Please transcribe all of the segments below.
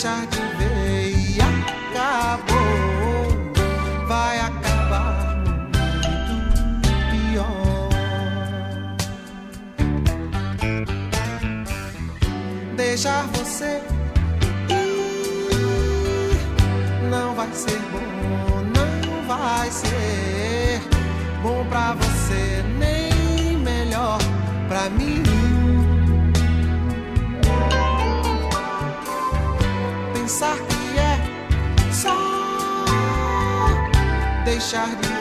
deixar de ver e acabou. Vai acabar muito pior. Deixar você ir não vai ser bom, não vai ser bom pra você, nem melhor pra mim. pensar que é só deixar de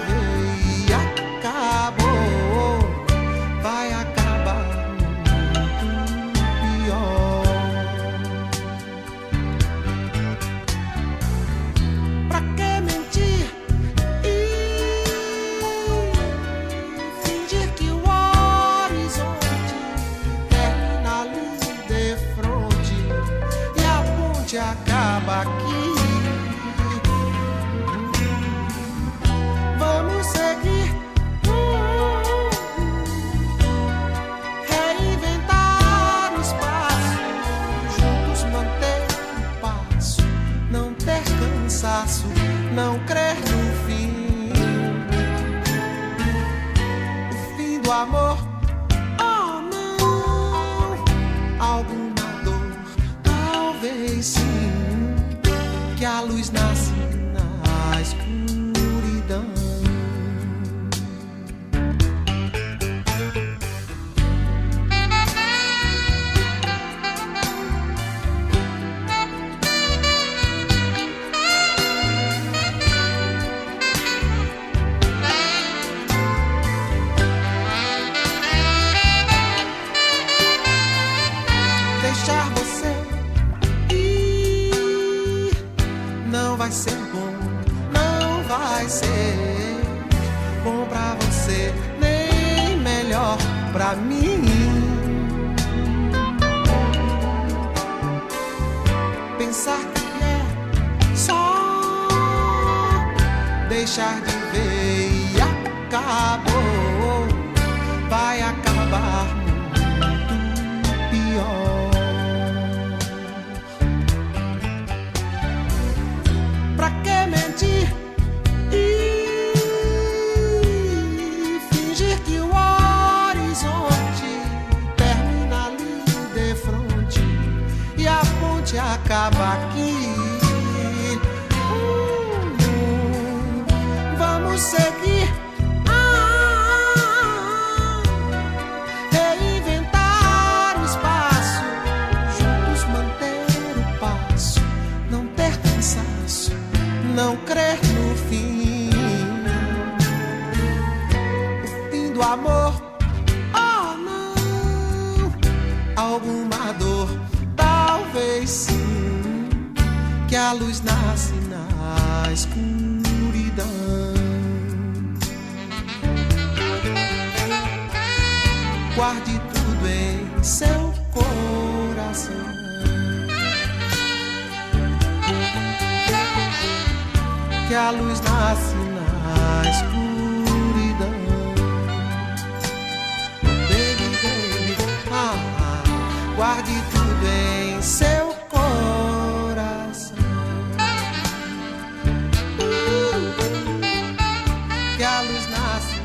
a luz nasce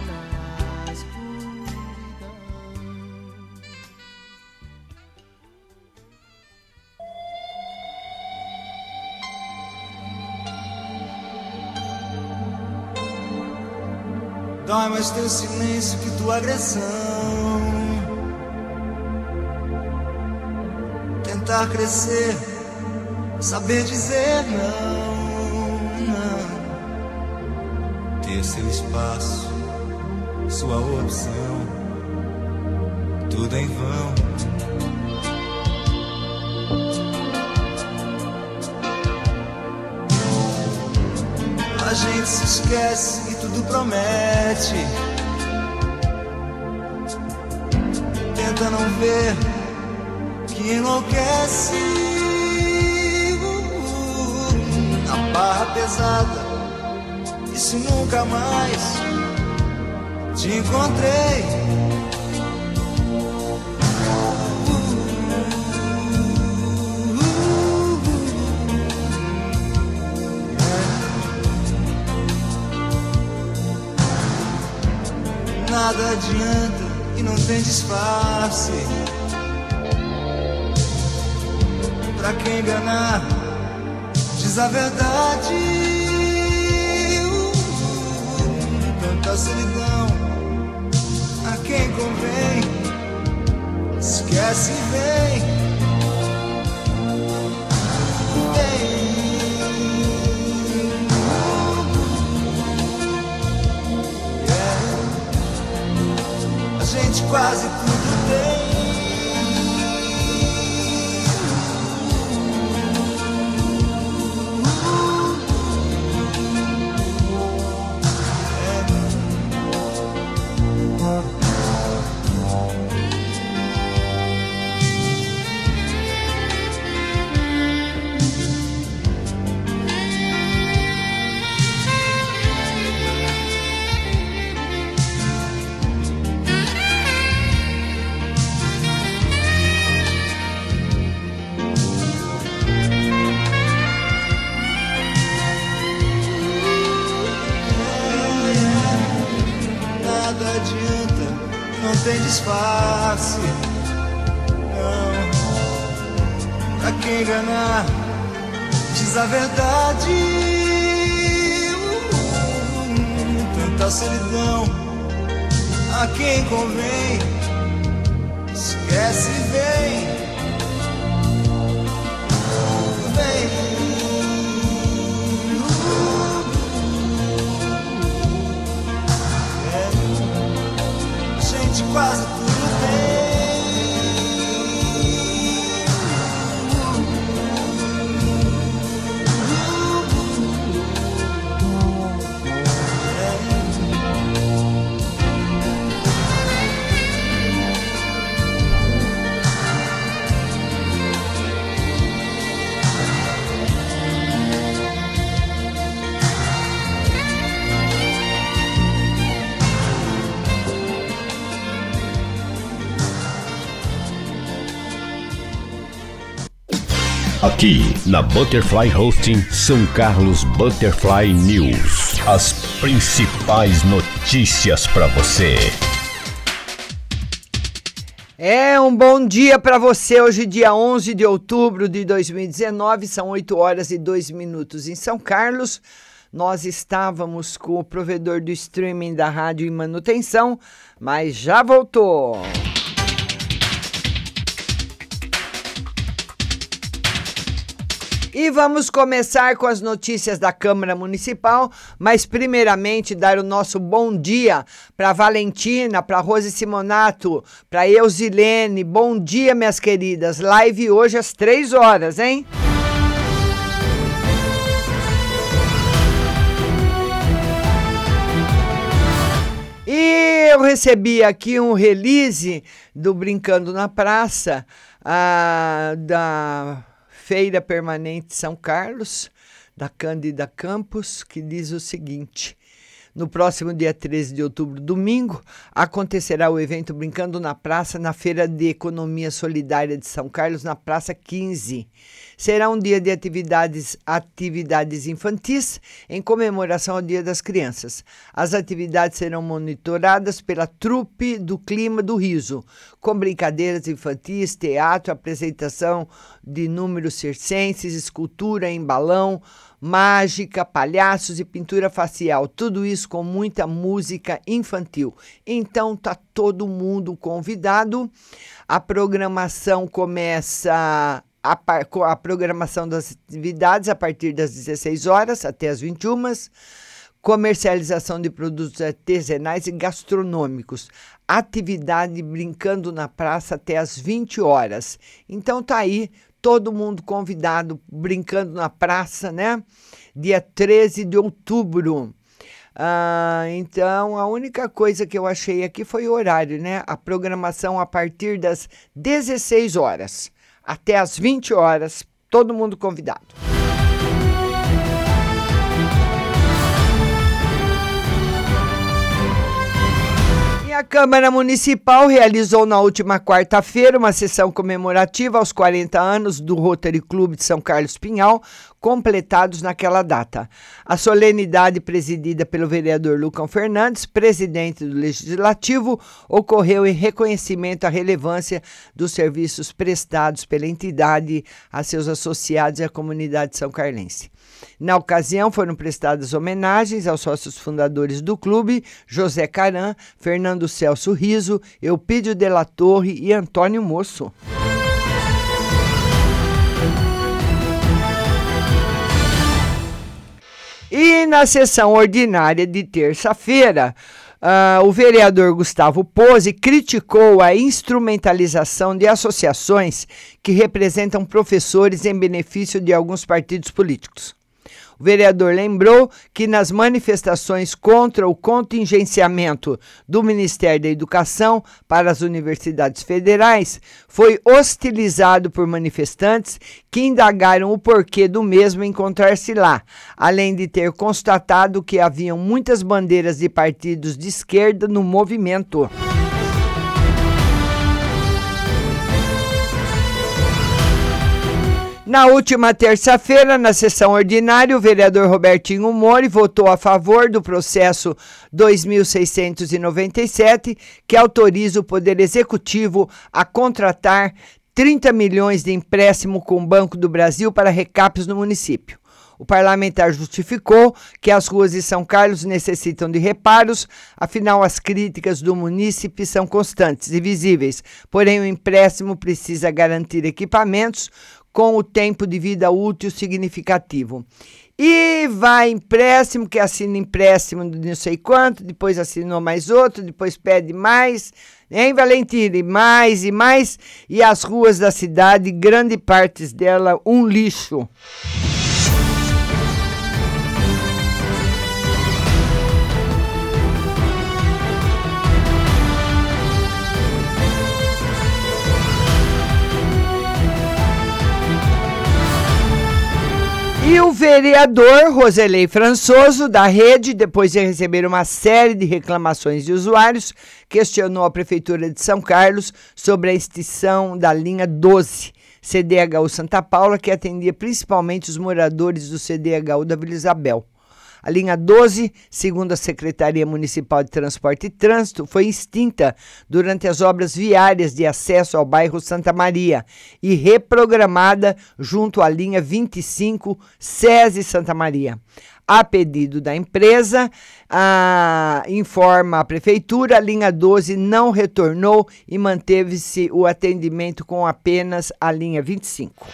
na escuridão. Dói mais teu silêncio que tua agressão. Tentar crescer, saber dizer não, Ter seu espaço, sua opção. Tudo em vão. A gente se esquece e tudo promete. Tenta não ver que enlouquece. A barra pesada, e se nunca mais te encontrei. Nada adianta e não tem disfarce. Pra quem enganar, diz a verdade. Tanta solidão a quem convém, esquece. Vem. Yeah. A gente quase tudo tem. A quem Aqui na Butterfly Hosting São Carlos Butterfly News. As principais notícias para você. É um bom dia para você. Hoje, dia 11 de outubro de 2019, são 8 horas e 2 minutos em São Carlos. Nós estávamos com o provedor do streaming da rádio em manutenção, mas já voltou. E vamos começar com as notícias da Câmara Municipal, mas primeiramente dar o nosso bom dia para Valentina, para Rose Simonato, para Eusilene. Bom dia, minhas queridas. Live hoje às três horas, hein? E eu recebi aqui um release do Brincando na Praça, ah, da Feira Permanente São Carlos, da Cândida Campos, que diz o seguinte: no próximo dia 13 de outubro, domingo, acontecerá o evento Brincando na Praça, na Feira de Economia Solidária de São Carlos, na Praça 15. Será um dia de atividades, atividades infantis em comemoração ao Dia das Crianças. As atividades serão monitoradas pela Trupe do Clima do Riso, com brincadeiras infantis, teatro, apresentação de números circenses, escultura em balão, mágica, palhaços e pintura facial, tudo isso com muita música infantil. Então tá todo mundo convidado. A programação começa a, a programação das atividades a partir das 16 horas até as 21 comercialização de produtos artesanais e gastronômicos, atividade brincando na praça até as 20 horas. Então tá aí todo mundo convidado brincando na praça, né? Dia 13 de outubro. Ah, então, a única coisa que eu achei aqui foi o horário, né? A programação a partir das 16 horas até as 20 horas, todo mundo convidado. A Câmara Municipal realizou na última quarta-feira uma sessão comemorativa aos 40 anos do Rotary Clube de São Carlos Pinhal, completados naquela data. A solenidade, presidida pelo vereador Lucão Fernandes, presidente do Legislativo, ocorreu em reconhecimento à relevância dos serviços prestados pela entidade a seus associados e à comunidade são carlense. Na ocasião, foram prestadas homenagens aos sócios fundadores do clube, José Caran, Fernando Celso Riso, Eupídio la Torre e Antônio Moço. E na sessão ordinária de terça-feira, uh, o vereador Gustavo Pose criticou a instrumentalização de associações que representam professores em benefício de alguns partidos políticos. O vereador lembrou que nas manifestações contra o contingenciamento do Ministério da Educação para as universidades federais, foi hostilizado por manifestantes que indagaram o porquê do mesmo encontrar-se lá, além de ter constatado que haviam muitas bandeiras de partidos de esquerda no movimento. Na última terça-feira, na sessão ordinária, o vereador Robertinho Mori votou a favor do processo 2697, que autoriza o Poder Executivo a contratar 30 milhões de empréstimo com o Banco do Brasil para recaps no município. O parlamentar justificou que as ruas de São Carlos necessitam de reparos, afinal, as críticas do munícipe são constantes e visíveis, porém, o empréstimo precisa garantir equipamentos com o tempo de vida útil significativo. E vai empréstimo, que assina empréstimo de não sei quanto, depois assinou mais outro, depois pede mais, hein, Valentina? E mais e mais. E as ruas da cidade, grande parte dela, um lixo. E o vereador Roselei Françoso, da rede, depois de receber uma série de reclamações de usuários, questionou a Prefeitura de São Carlos sobre a extinção da linha 12, CDHU Santa Paula, que atendia principalmente os moradores do CDHU da Vila Isabel. A linha 12, segundo a Secretaria Municipal de Transporte e Trânsito, foi extinta durante as obras viárias de acesso ao bairro Santa Maria e reprogramada junto à linha 25 SESI Santa Maria. A pedido da empresa, a, informa a prefeitura, a linha 12 não retornou e manteve-se o atendimento com apenas a linha 25.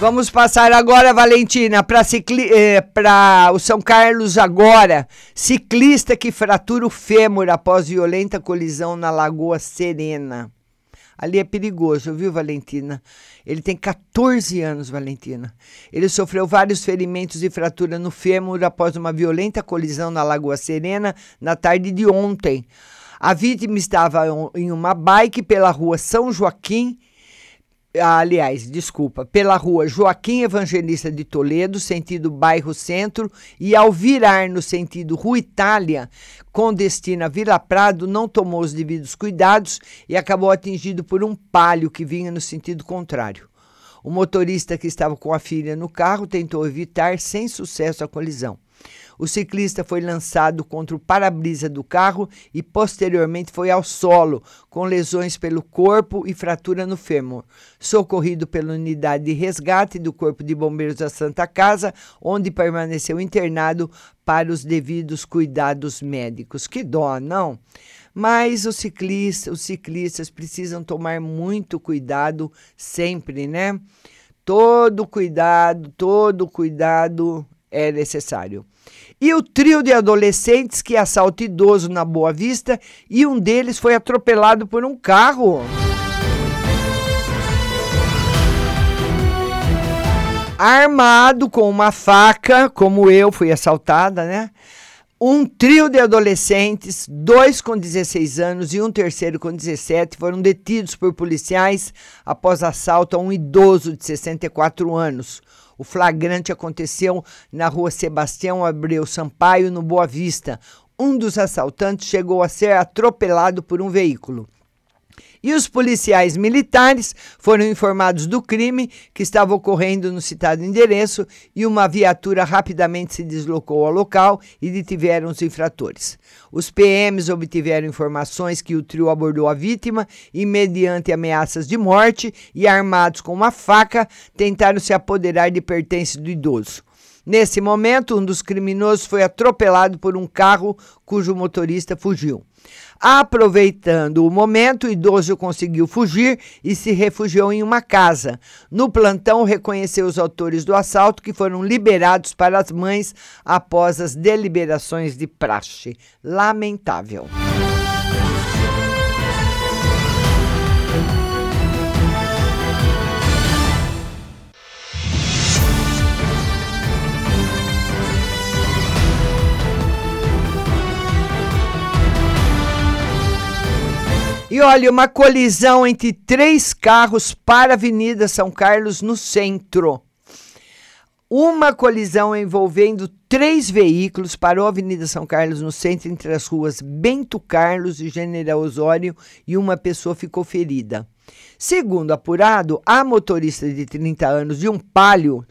Vamos passar agora, Valentina, para eh, o São Carlos agora. Ciclista que fratura o fêmur após violenta colisão na Lagoa Serena. Ali é perigoso, viu, Valentina? Ele tem 14 anos, Valentina. Ele sofreu vários ferimentos e fratura no fêmur após uma violenta colisão na Lagoa Serena na tarde de ontem. A vítima estava em uma bike pela rua São Joaquim aliás, desculpa, pela rua Joaquim Evangelista de Toledo, sentido bairro Centro, e ao virar no sentido Rua Itália, com destino a Vila Prado, não tomou os devidos cuidados e acabou atingido por um palio que vinha no sentido contrário. O motorista que estava com a filha no carro tentou evitar sem sucesso a colisão. O ciclista foi lançado contra o para-brisa do carro e posteriormente foi ao solo, com lesões pelo corpo e fratura no fêmur. Socorrido pela unidade de resgate do Corpo de Bombeiros da Santa Casa, onde permaneceu internado para os devidos cuidados médicos. Que dó, não? Mas os ciclistas, os ciclistas precisam tomar muito cuidado sempre, né? Todo cuidado, todo cuidado é necessário. E o trio de adolescentes que assalta idoso na Boa Vista e um deles foi atropelado por um carro. Armado com uma faca, como eu fui assaltada, né? Um trio de adolescentes, dois com 16 anos e um terceiro com 17, foram detidos por policiais após assalto a um idoso de 64 anos. O flagrante aconteceu na rua Sebastião Abreu Sampaio, no Boa Vista. Um dos assaltantes chegou a ser atropelado por um veículo. E os policiais militares foram informados do crime que estava ocorrendo no citado endereço e uma viatura rapidamente se deslocou ao local e detiveram os infratores. Os PMs obtiveram informações que o trio abordou a vítima e, mediante ameaças de morte e armados com uma faca, tentaram se apoderar de pertences do idoso. Nesse momento, um dos criminosos foi atropelado por um carro cujo motorista fugiu. Aproveitando o momento, o idoso conseguiu fugir e se refugiou em uma casa. No plantão, reconheceu os autores do assalto, que foram liberados para as mães após as deliberações de praxe. Lamentável. E olha, uma colisão entre três carros para a Avenida São Carlos no centro. Uma colisão envolvendo três veículos parou a Avenida São Carlos no centro entre as ruas Bento Carlos e General Osório e uma pessoa ficou ferida. Segundo apurado, a motorista de 30 anos de um palio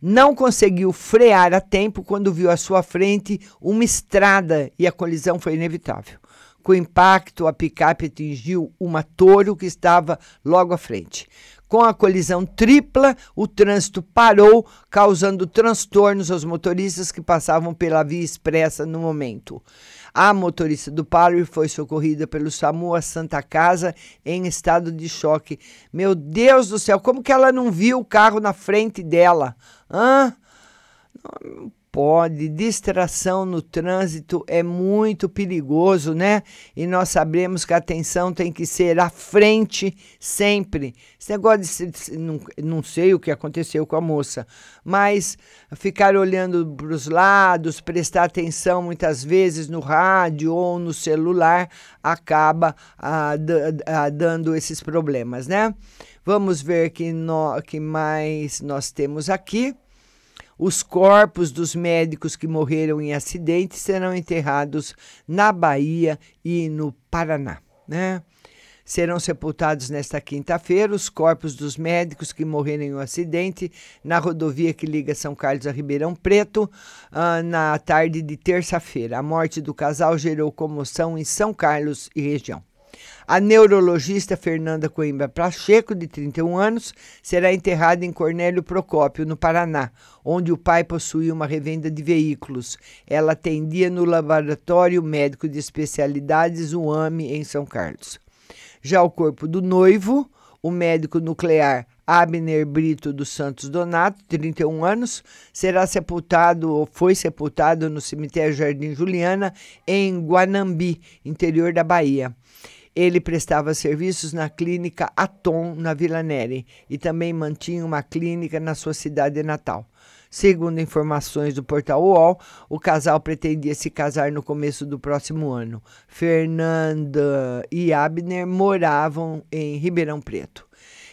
não conseguiu frear a tempo quando viu à sua frente uma estrada e a colisão foi inevitável. Com impacto, a picape atingiu uma Toro que estava logo à frente. Com a colisão tripla, o trânsito parou, causando transtornos aos motoristas que passavam pela via expressa no momento. A motorista do Palo foi socorrida pelo SAMU à Santa Casa em estado de choque. Meu Deus do céu, como que ela não viu o carro na frente dela? Hã? Pode. Distração no trânsito é muito perigoso, né? E nós sabemos que a atenção tem que ser à frente sempre. Esse negócio de. Não, não sei o que aconteceu com a moça, mas ficar olhando para os lados, prestar atenção muitas vezes no rádio ou no celular, acaba ah, ah, dando esses problemas, né? Vamos ver que, no, que mais nós temos aqui. Os corpos dos médicos que morreram em acidente serão enterrados na Bahia e no Paraná, né? Serão sepultados nesta quinta-feira os corpos dos médicos que morreram em um acidente na rodovia que liga São Carlos a Ribeirão Preto uh, na tarde de terça-feira. A morte do casal gerou comoção em São Carlos e região. A neurologista Fernanda Coimbra Pacheco, de 31 anos, será enterrada em Cornélio Procópio, no Paraná, onde o pai possuía uma revenda de veículos. Ela atendia no Laboratório Médico de Especialidades UAME, em São Carlos. Já o corpo do noivo, o médico nuclear Abner Brito dos Santos Donato, 31 anos, será sepultado ou foi sepultado no cemitério Jardim Juliana, em Guanambi, interior da Bahia. Ele prestava serviços na clínica Atom, na Vila Neri, e também mantinha uma clínica na sua cidade natal. Segundo informações do portal UOL, o casal pretendia se casar no começo do próximo ano. Fernanda e Abner moravam em Ribeirão Preto.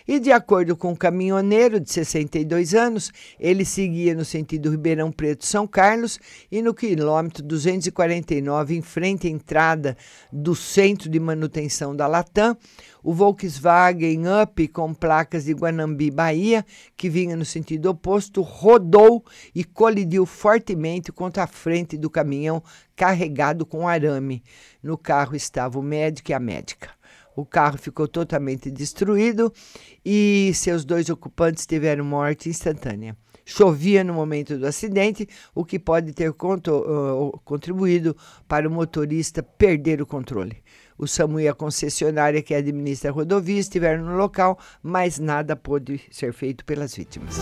E de acordo com o caminhoneiro de 62 anos, ele seguia no sentido Ribeirão Preto-São Carlos e no quilômetro 249, em frente à entrada do centro de manutenção da Latam, o Volkswagen Up com placas de Guanambi, Bahia, que vinha no sentido oposto, rodou e colidiu fortemente contra a frente do caminhão carregado com arame. No carro estava o médico e a médica. O carro ficou totalmente destruído e seus dois ocupantes tiveram morte instantânea. Chovia no momento do acidente, o que pode ter contribuído para o motorista perder o controle. O SAMU e a concessionária que administra a rodovia estiveram no local, mas nada pôde ser feito pelas vítimas.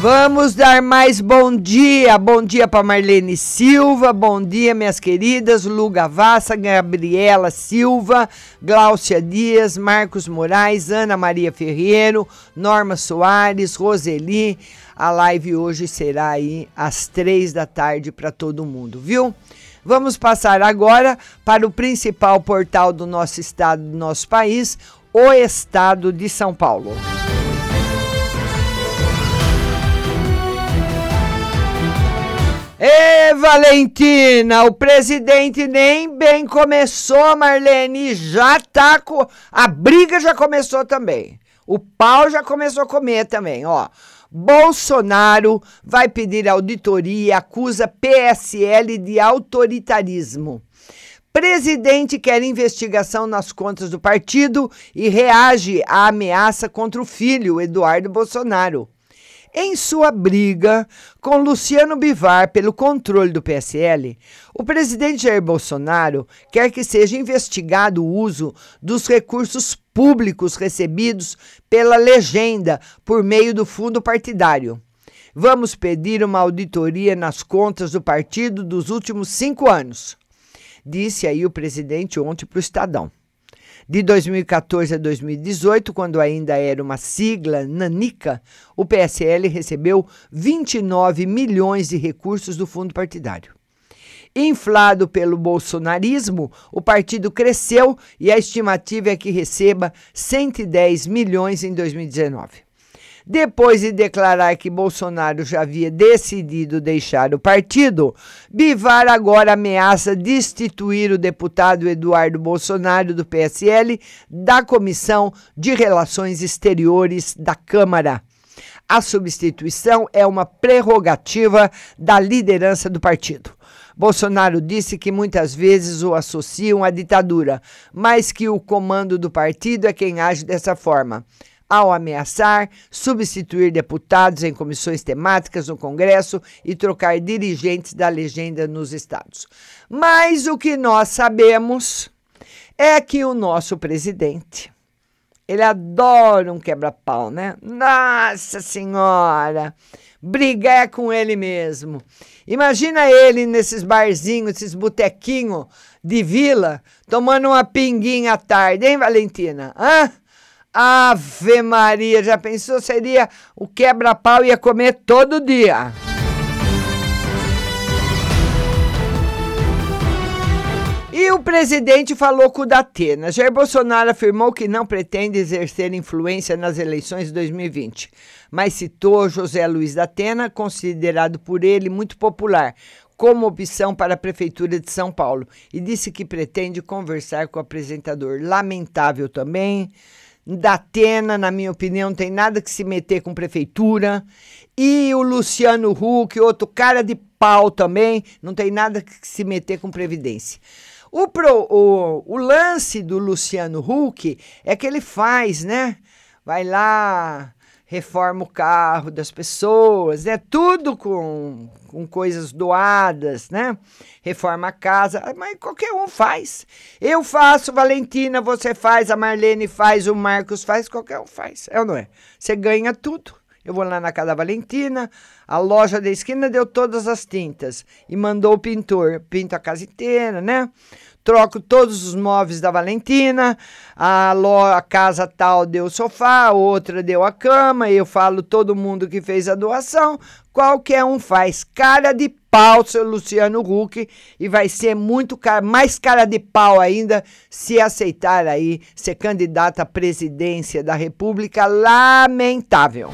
Vamos dar mais bom dia. Bom dia para Marlene Silva. Bom dia, minhas queridas. Lu Gavassa, Gabriela Silva, Gláucia Dias, Marcos Moraes, Ana Maria Ferreiro, Norma Soares, Roseli. A live hoje será aí às três da tarde para todo mundo, viu? Vamos passar agora para o principal portal do nosso estado, do nosso país, o Estado de São Paulo. Ê, Valentina, o presidente nem bem começou, Marlene, já tá com... A briga já começou também. O pau já começou a comer também, ó. Bolsonaro vai pedir auditoria e acusa PSL de autoritarismo. Presidente quer investigação nas contas do partido e reage à ameaça contra o filho, Eduardo Bolsonaro. Em sua briga com Luciano Bivar pelo controle do PSL, o presidente Jair Bolsonaro quer que seja investigado o uso dos recursos públicos recebidos pela legenda por meio do fundo partidário. Vamos pedir uma auditoria nas contas do partido dos últimos cinco anos, disse aí o presidente ontem para o Estadão. De 2014 a 2018, quando ainda era uma sigla nanica, o PSL recebeu 29 milhões de recursos do fundo partidário. Inflado pelo bolsonarismo, o partido cresceu e a estimativa é que receba 110 milhões em 2019. Depois de declarar que Bolsonaro já havia decidido deixar o partido, Bivar agora ameaça destituir o deputado Eduardo Bolsonaro do PSL da Comissão de Relações Exteriores da Câmara. A substituição é uma prerrogativa da liderança do partido. Bolsonaro disse que muitas vezes o associam à ditadura, mas que o comando do partido é quem age dessa forma ao ameaçar substituir deputados em comissões temáticas no Congresso e trocar dirigentes da legenda nos estados. Mas o que nós sabemos é que o nosso presidente, ele adora um quebra-pau, né? Nossa Senhora! Brigar é com ele mesmo. Imagina ele nesses barzinhos, esses botequinhos de vila, tomando uma pinguinha à tarde, hein, Valentina? Hã? Ave Maria, já pensou? Seria o quebra-pau ia comer todo dia. E o presidente falou com o Datena. Jair Bolsonaro afirmou que não pretende exercer influência nas eleições de 2020, mas citou José Luiz Datena, considerado por ele muito popular, como opção para a Prefeitura de São Paulo, e disse que pretende conversar com o apresentador. Lamentável também. Datena, na minha opinião, não tem nada que se meter com prefeitura. E o Luciano Huck, outro cara de pau também, não tem nada que se meter com previdência. O, pro, o, o lance do Luciano Huck é que ele faz, né? Vai lá, reforma o carro das pessoas, é né? tudo com, com coisas doadas, né? Reforma a casa, mas qualquer um faz. Eu faço, Valentina, você faz, a Marlene faz, o Marcos faz, qualquer um faz. É ou não é? Você ganha tudo. Eu vou lá na casa da Valentina, a loja da esquina deu todas as tintas e mandou o pintor, pinta a casa inteira, né? Troco todos os móveis da Valentina, a, lo, a casa tal deu o sofá, outra deu a cama, eu falo todo mundo que fez a doação, qualquer um faz. Cara de pau, seu Luciano Huck, e vai ser muito cara, mais cara de pau ainda se aceitar aí ser candidato à presidência da República. Lamentável.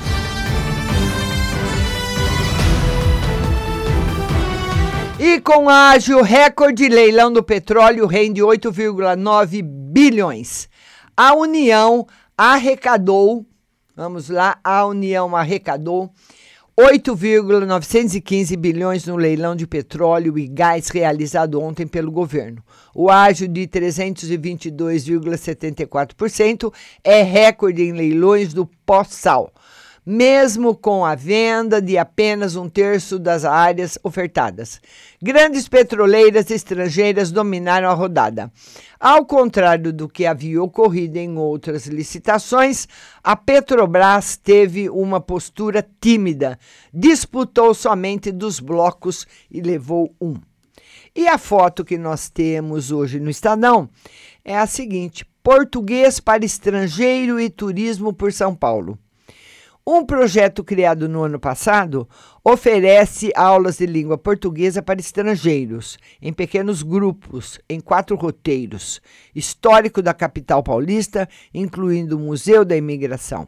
E com ágil recorde, leilão do petróleo rende 8,9 bilhões. A União arrecadou, vamos lá, a União arrecadou 8,915 bilhões no leilão de petróleo e gás realizado ontem pelo governo. O ágio de 322,74% é recorde em leilões do pós-sal mesmo com a venda de apenas um terço das áreas ofertadas. Grandes petroleiras estrangeiras dominaram a rodada. Ao contrário do que havia ocorrido em outras licitações, a Petrobras teve uma postura tímida, disputou somente dos blocos e levou um. E a foto que nós temos hoje no Estadão é a seguinte: Português para estrangeiro e turismo por São Paulo. Um projeto criado no ano passado oferece aulas de língua portuguesa para estrangeiros, em pequenos grupos, em quatro roteiros: histórico da capital paulista, incluindo o Museu da Imigração.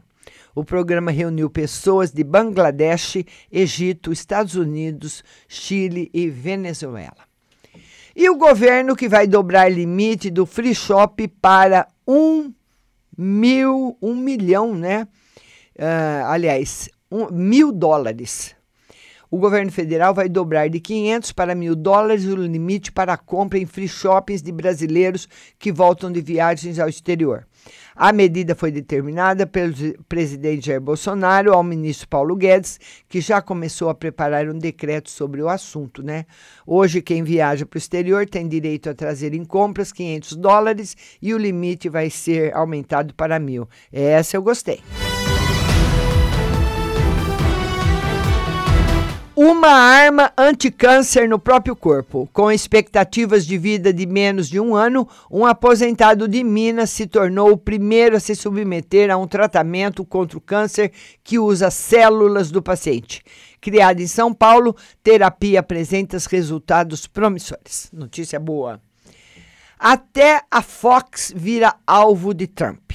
O programa reuniu pessoas de Bangladesh, Egito, Estados Unidos, Chile e Venezuela. E o governo que vai dobrar limite do free shop para um mil, um milhão, né? Uh, aliás, um, mil dólares. O governo federal vai dobrar de 500 para mil dólares o limite para a compra em free shoppings de brasileiros que voltam de viagens ao exterior. A medida foi determinada pelo presidente Jair Bolsonaro ao ministro Paulo Guedes, que já começou a preparar um decreto sobre o assunto, né? Hoje, quem viaja para o exterior tem direito a trazer em compras 500 dólares e o limite vai ser aumentado para mil. Essa eu gostei. Uma arma anticâncer no próprio corpo. Com expectativas de vida de menos de um ano, um aposentado de Minas se tornou o primeiro a se submeter a um tratamento contra o câncer que usa células do paciente. Criada em São Paulo, terapia apresenta resultados promissores. Notícia boa. Até a Fox vira alvo de Trump.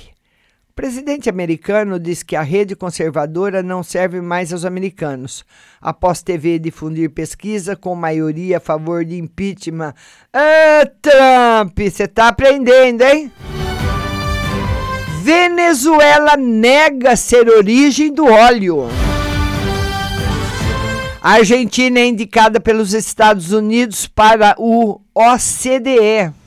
O presidente americano diz que a rede conservadora não serve mais aos americanos, após TV difundir pesquisa com maioria a favor de impeachment. Ah, Trump, você está aprendendo, hein? Venezuela nega ser origem do óleo. A Argentina é indicada pelos Estados Unidos para o OCDE.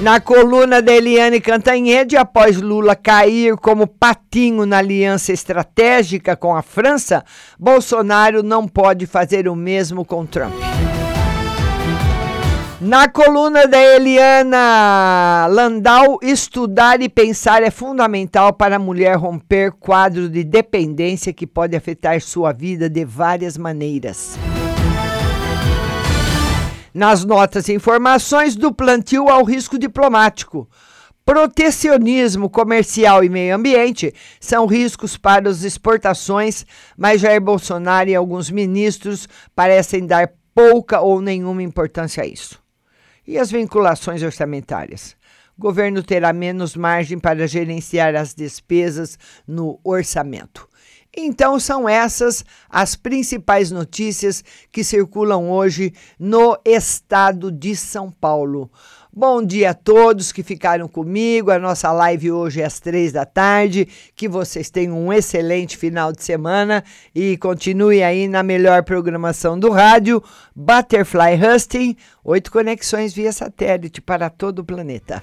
Na coluna da Eliane Cantanhede, após Lula cair como patinho na aliança estratégica com a França, Bolsonaro não pode fazer o mesmo com Trump. Na coluna da Eliana Landau, estudar e pensar é fundamental para a mulher romper quadro de dependência que pode afetar sua vida de várias maneiras nas notas e informações do plantio ao risco diplomático. Protecionismo comercial e meio ambiente são riscos para as exportações, mas Jair Bolsonaro e alguns ministros parecem dar pouca ou nenhuma importância a isso. E as vinculações orçamentárias? O governo terá menos margem para gerenciar as despesas no orçamento. Então, são essas as principais notícias que circulam hoje no estado de São Paulo. Bom dia a todos que ficaram comigo. A nossa live hoje é às três da tarde. Que vocês tenham um excelente final de semana e continue aí na melhor programação do rádio. Butterfly Husting, oito conexões via satélite para todo o planeta.